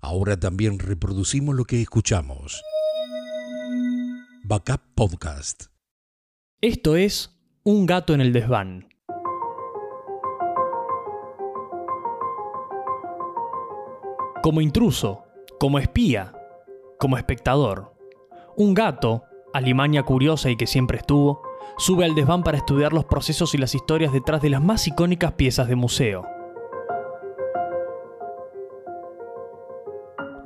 Ahora también reproducimos lo que escuchamos. Backup Podcast. Esto es Un gato en el desván. Como intruso, como espía, como espectador, un gato, alimaña curiosa y que siempre estuvo, sube al desván para estudiar los procesos y las historias detrás de las más icónicas piezas de museo.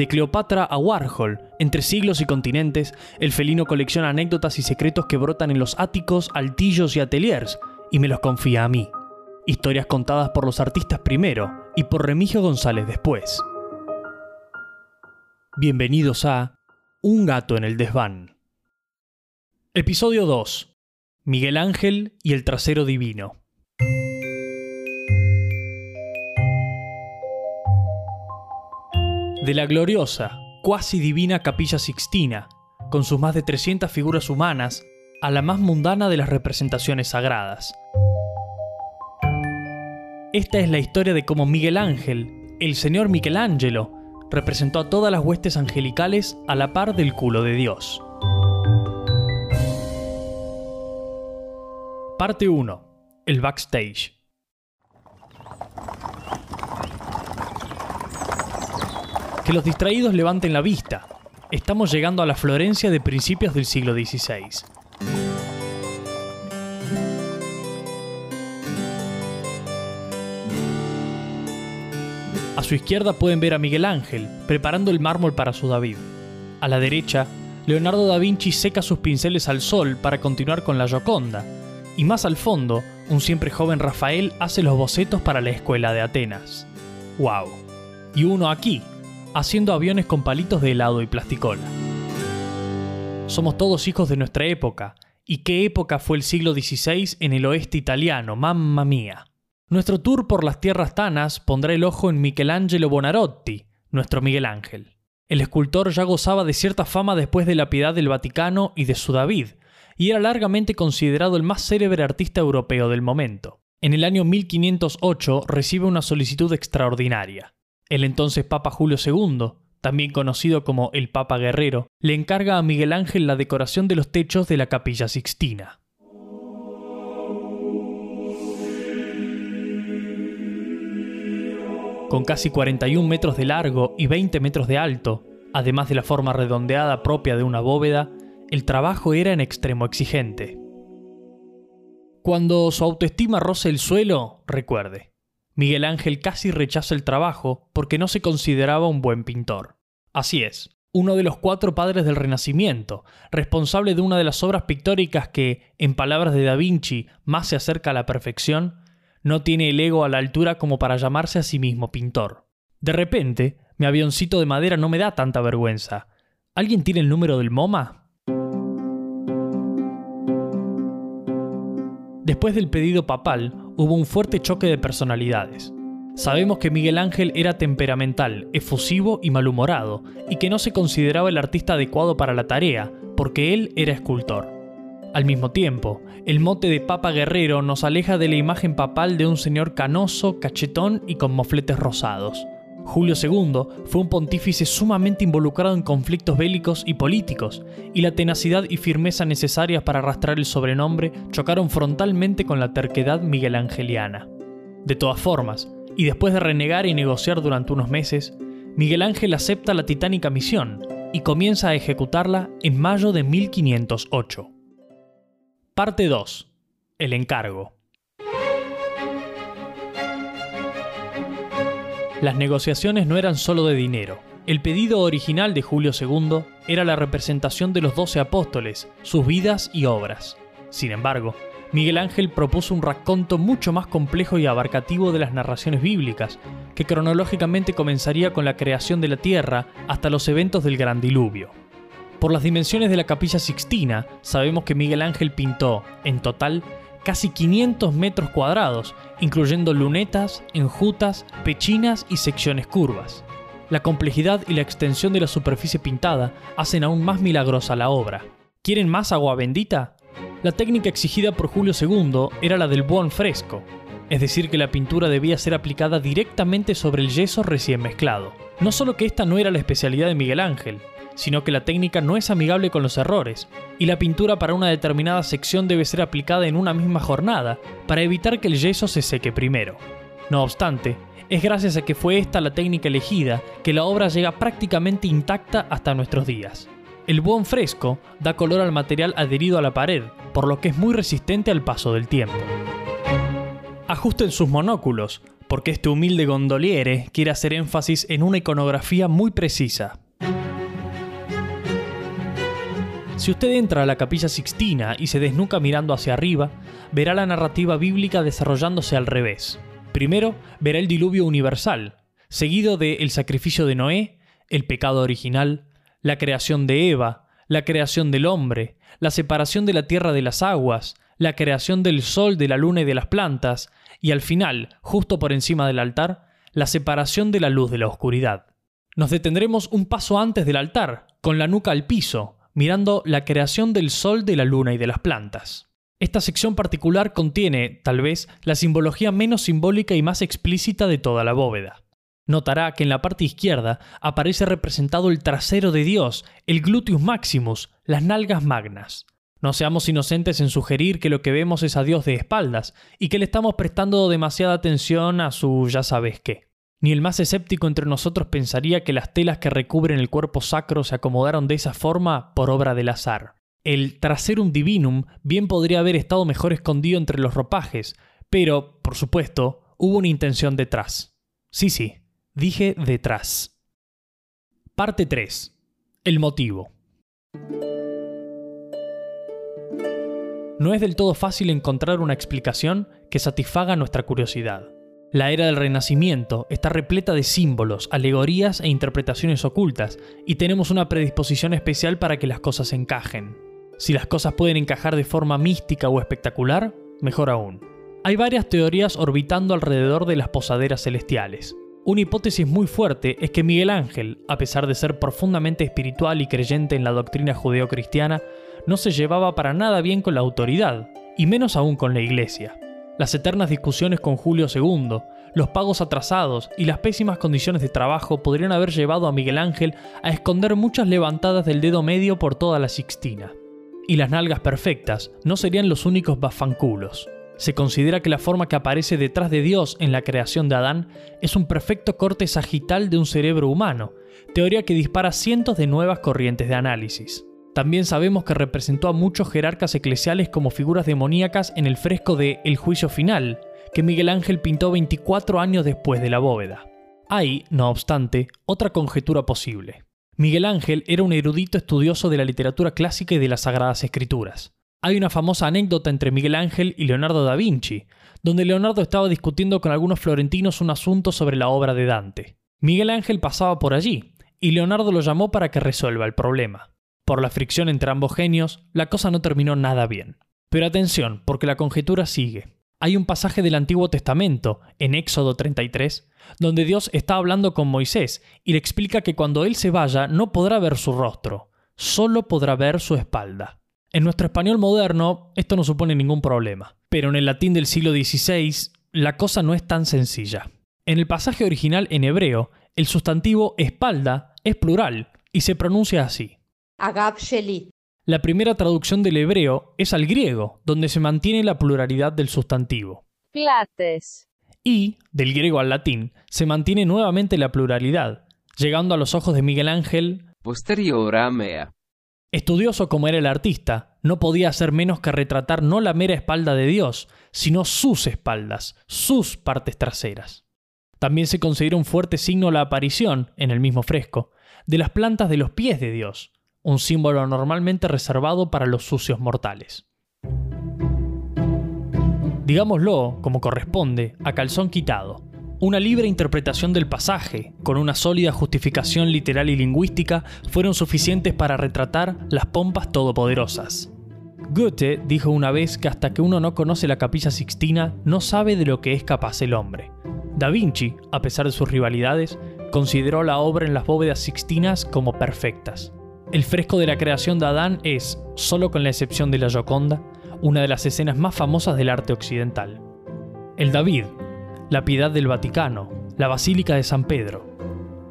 De Cleopatra a Warhol, entre siglos y continentes, el felino colecciona anécdotas y secretos que brotan en los áticos, altillos y ateliers, y me los confía a mí. Historias contadas por los artistas primero y por Remigio González después. Bienvenidos a Un gato en el desván. Episodio 2. Miguel Ángel y el trasero divino. De la gloriosa, cuasi divina capilla sixtina, con sus más de 300 figuras humanas, a la más mundana de las representaciones sagradas. Esta es la historia de cómo Miguel Ángel, el señor Michelangelo, representó a todas las huestes angelicales a la par del culo de Dios. Parte 1. El backstage. Que los distraídos levanten la vista. Estamos llegando a la Florencia de principios del siglo XVI. A su izquierda pueden ver a Miguel Ángel, preparando el mármol para su David. A la derecha, Leonardo da Vinci seca sus pinceles al sol para continuar con la Gioconda. Y más al fondo, un siempre joven Rafael hace los bocetos para la escuela de Atenas. ¡Wow! Y uno aquí, haciendo aviones con palitos de helado y plasticola. Somos todos hijos de nuestra época, y qué época fue el siglo XVI en el oeste italiano, mamma mía. Nuestro tour por las tierras tanas pondrá el ojo en Michelangelo Bonarotti, nuestro Miguel Ángel. El escultor ya gozaba de cierta fama después de la piedad del Vaticano y de su David, y era largamente considerado el más célebre artista europeo del momento. En el año 1508 recibe una solicitud extraordinaria. El entonces Papa Julio II, también conocido como el Papa Guerrero, le encarga a Miguel Ángel la decoración de los techos de la Capilla Sixtina. Con casi 41 metros de largo y 20 metros de alto, además de la forma redondeada propia de una bóveda, el trabajo era en extremo exigente. Cuando su autoestima roza el suelo, recuerde, Miguel Ángel casi rechaza el trabajo porque no se consideraba un buen pintor. Así es, uno de los cuatro padres del Renacimiento, responsable de una de las obras pictóricas que, en palabras de Da Vinci, más se acerca a la perfección, no tiene el ego a la altura como para llamarse a sí mismo pintor. De repente, mi avioncito de madera no me da tanta vergüenza. ¿Alguien tiene el número del MoMA? Después del pedido papal, hubo un fuerte choque de personalidades. Sabemos que Miguel Ángel era temperamental, efusivo y malhumorado, y que no se consideraba el artista adecuado para la tarea, porque él era escultor. Al mismo tiempo, el mote de Papa Guerrero nos aleja de la imagen papal de un señor canoso, cachetón y con mofletes rosados. Julio II fue un pontífice sumamente involucrado en conflictos bélicos y políticos, y la tenacidad y firmeza necesarias para arrastrar el sobrenombre chocaron frontalmente con la terquedad miguelangeliana. De todas formas, y después de renegar y negociar durante unos meses, Miguel Ángel acepta la titánica misión y comienza a ejecutarla en mayo de 1508. Parte 2. El encargo. Las negociaciones no eran solo de dinero. El pedido original de Julio II era la representación de los doce apóstoles, sus vidas y obras. Sin embargo, Miguel Ángel propuso un raconto mucho más complejo y abarcativo de las narraciones bíblicas, que cronológicamente comenzaría con la creación de la tierra hasta los eventos del Gran Diluvio. Por las dimensiones de la capilla sixtina, sabemos que Miguel Ángel pintó, en total, casi 500 metros cuadrados, incluyendo lunetas, enjutas, pechinas y secciones curvas. La complejidad y la extensión de la superficie pintada hacen aún más milagrosa la obra. ¿Quieren más agua bendita? La técnica exigida por Julio II era la del buon fresco. es decir que la pintura debía ser aplicada directamente sobre el yeso recién mezclado. No solo que esta no era la especialidad de Miguel Ángel, sino que la técnica no es amigable con los errores, y la pintura para una determinada sección debe ser aplicada en una misma jornada, para evitar que el yeso se seque primero. No obstante, es gracias a que fue esta la técnica elegida que la obra llega prácticamente intacta hasta nuestros días. El buen fresco da color al material adherido a la pared, por lo que es muy resistente al paso del tiempo. Ajusten sus monóculos, porque este humilde gondoliere quiere hacer énfasis en una iconografía muy precisa. Si usted entra a la capilla sixtina y se desnuca mirando hacia arriba, verá la narrativa bíblica desarrollándose al revés. Primero, verá el diluvio universal, seguido de el sacrificio de Noé, el pecado original, la creación de Eva, la creación del hombre, la separación de la tierra de las aguas, la creación del sol, de la luna y de las plantas, y al final, justo por encima del altar, la separación de la luz de la oscuridad. Nos detendremos un paso antes del altar, con la nuca al piso, mirando la creación del sol, de la luna y de las plantas. Esta sección particular contiene, tal vez, la simbología menos simbólica y más explícita de toda la bóveda. Notará que en la parte izquierda aparece representado el trasero de Dios, el gluteus maximus, las nalgas magnas. No seamos inocentes en sugerir que lo que vemos es a Dios de espaldas y que le estamos prestando demasiada atención a su ya sabes qué. Ni el más escéptico entre nosotros pensaría que las telas que recubren el cuerpo sacro se acomodaron de esa forma por obra del azar. El traserum divinum bien podría haber estado mejor escondido entre los ropajes, pero, por supuesto, hubo una intención detrás. Sí, sí, dije detrás. Parte 3. El motivo. no es del todo fácil encontrar una explicación que satisfaga nuestra curiosidad. La era del Renacimiento está repleta de símbolos, alegorías e interpretaciones ocultas, y tenemos una predisposición especial para que las cosas encajen. Si las cosas pueden encajar de forma mística o espectacular, mejor aún. Hay varias teorías orbitando alrededor de las posaderas celestiales. Una hipótesis muy fuerte es que Miguel Ángel, a pesar de ser profundamente espiritual y creyente en la doctrina judeocristiana, no se llevaba para nada bien con la autoridad, y menos aún con la iglesia. Las eternas discusiones con Julio II, los pagos atrasados y las pésimas condiciones de trabajo podrían haber llevado a Miguel Ángel a esconder muchas levantadas del dedo medio por toda la Sixtina. Y las nalgas perfectas no serían los únicos bafanculos. Se considera que la forma que aparece detrás de Dios en la creación de Adán es un perfecto corte sagital de un cerebro humano, teoría que dispara cientos de nuevas corrientes de análisis. También sabemos que representó a muchos jerarcas eclesiales como figuras demoníacas en el fresco de El juicio final, que Miguel Ángel pintó 24 años después de la bóveda. Hay, no obstante, otra conjetura posible. Miguel Ángel era un erudito estudioso de la literatura clásica y de las sagradas escrituras. Hay una famosa anécdota entre Miguel Ángel y Leonardo da Vinci, donde Leonardo estaba discutiendo con algunos florentinos un asunto sobre la obra de Dante. Miguel Ángel pasaba por allí, y Leonardo lo llamó para que resuelva el problema. Por la fricción entre ambos genios, la cosa no terminó nada bien. Pero atención, porque la conjetura sigue. Hay un pasaje del Antiguo Testamento, en Éxodo 33, donde Dios está hablando con Moisés y le explica que cuando él se vaya no podrá ver su rostro, solo podrá ver su espalda. En nuestro español moderno esto no supone ningún problema, pero en el latín del siglo XVI la cosa no es tan sencilla. En el pasaje original en hebreo, el sustantivo espalda es plural y se pronuncia así. La primera traducción del hebreo es al griego, donde se mantiene la pluralidad del sustantivo. Plates. Y, del griego al latín, se mantiene nuevamente la pluralidad, llegando a los ojos de Miguel Ángel posterior a mea. Estudioso como era el artista, no podía hacer menos que retratar no la mera espalda de Dios, sino sus espaldas, sus partes traseras. También se considera un fuerte signo la aparición, en el mismo fresco, de las plantas de los pies de Dios, un símbolo normalmente reservado para los sucios mortales. Digámoslo, como corresponde, a calzón quitado. Una libre interpretación del pasaje, con una sólida justificación literal y lingüística, fueron suficientes para retratar las pompas todopoderosas. Goethe dijo una vez que hasta que uno no conoce la capilla sixtina, no sabe de lo que es capaz el hombre. Da Vinci, a pesar de sus rivalidades, consideró la obra en las bóvedas sixtinas como perfectas. El fresco de la creación de Adán es, solo con la excepción de la Gioconda, una de las escenas más famosas del arte occidental. El David, la Piedad del Vaticano, la Basílica de San Pedro.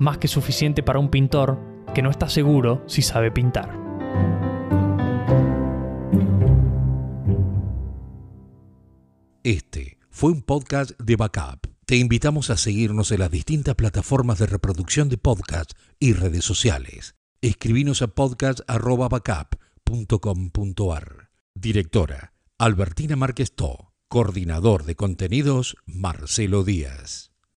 Más que suficiente para un pintor que no está seguro si sabe pintar. Este fue un podcast de Backup. Te invitamos a seguirnos en las distintas plataformas de reproducción de podcast y redes sociales. Escribinos a podcast.backup.com.ar. Directora Albertina Márquez To. Coordinador de contenidos Marcelo Díaz.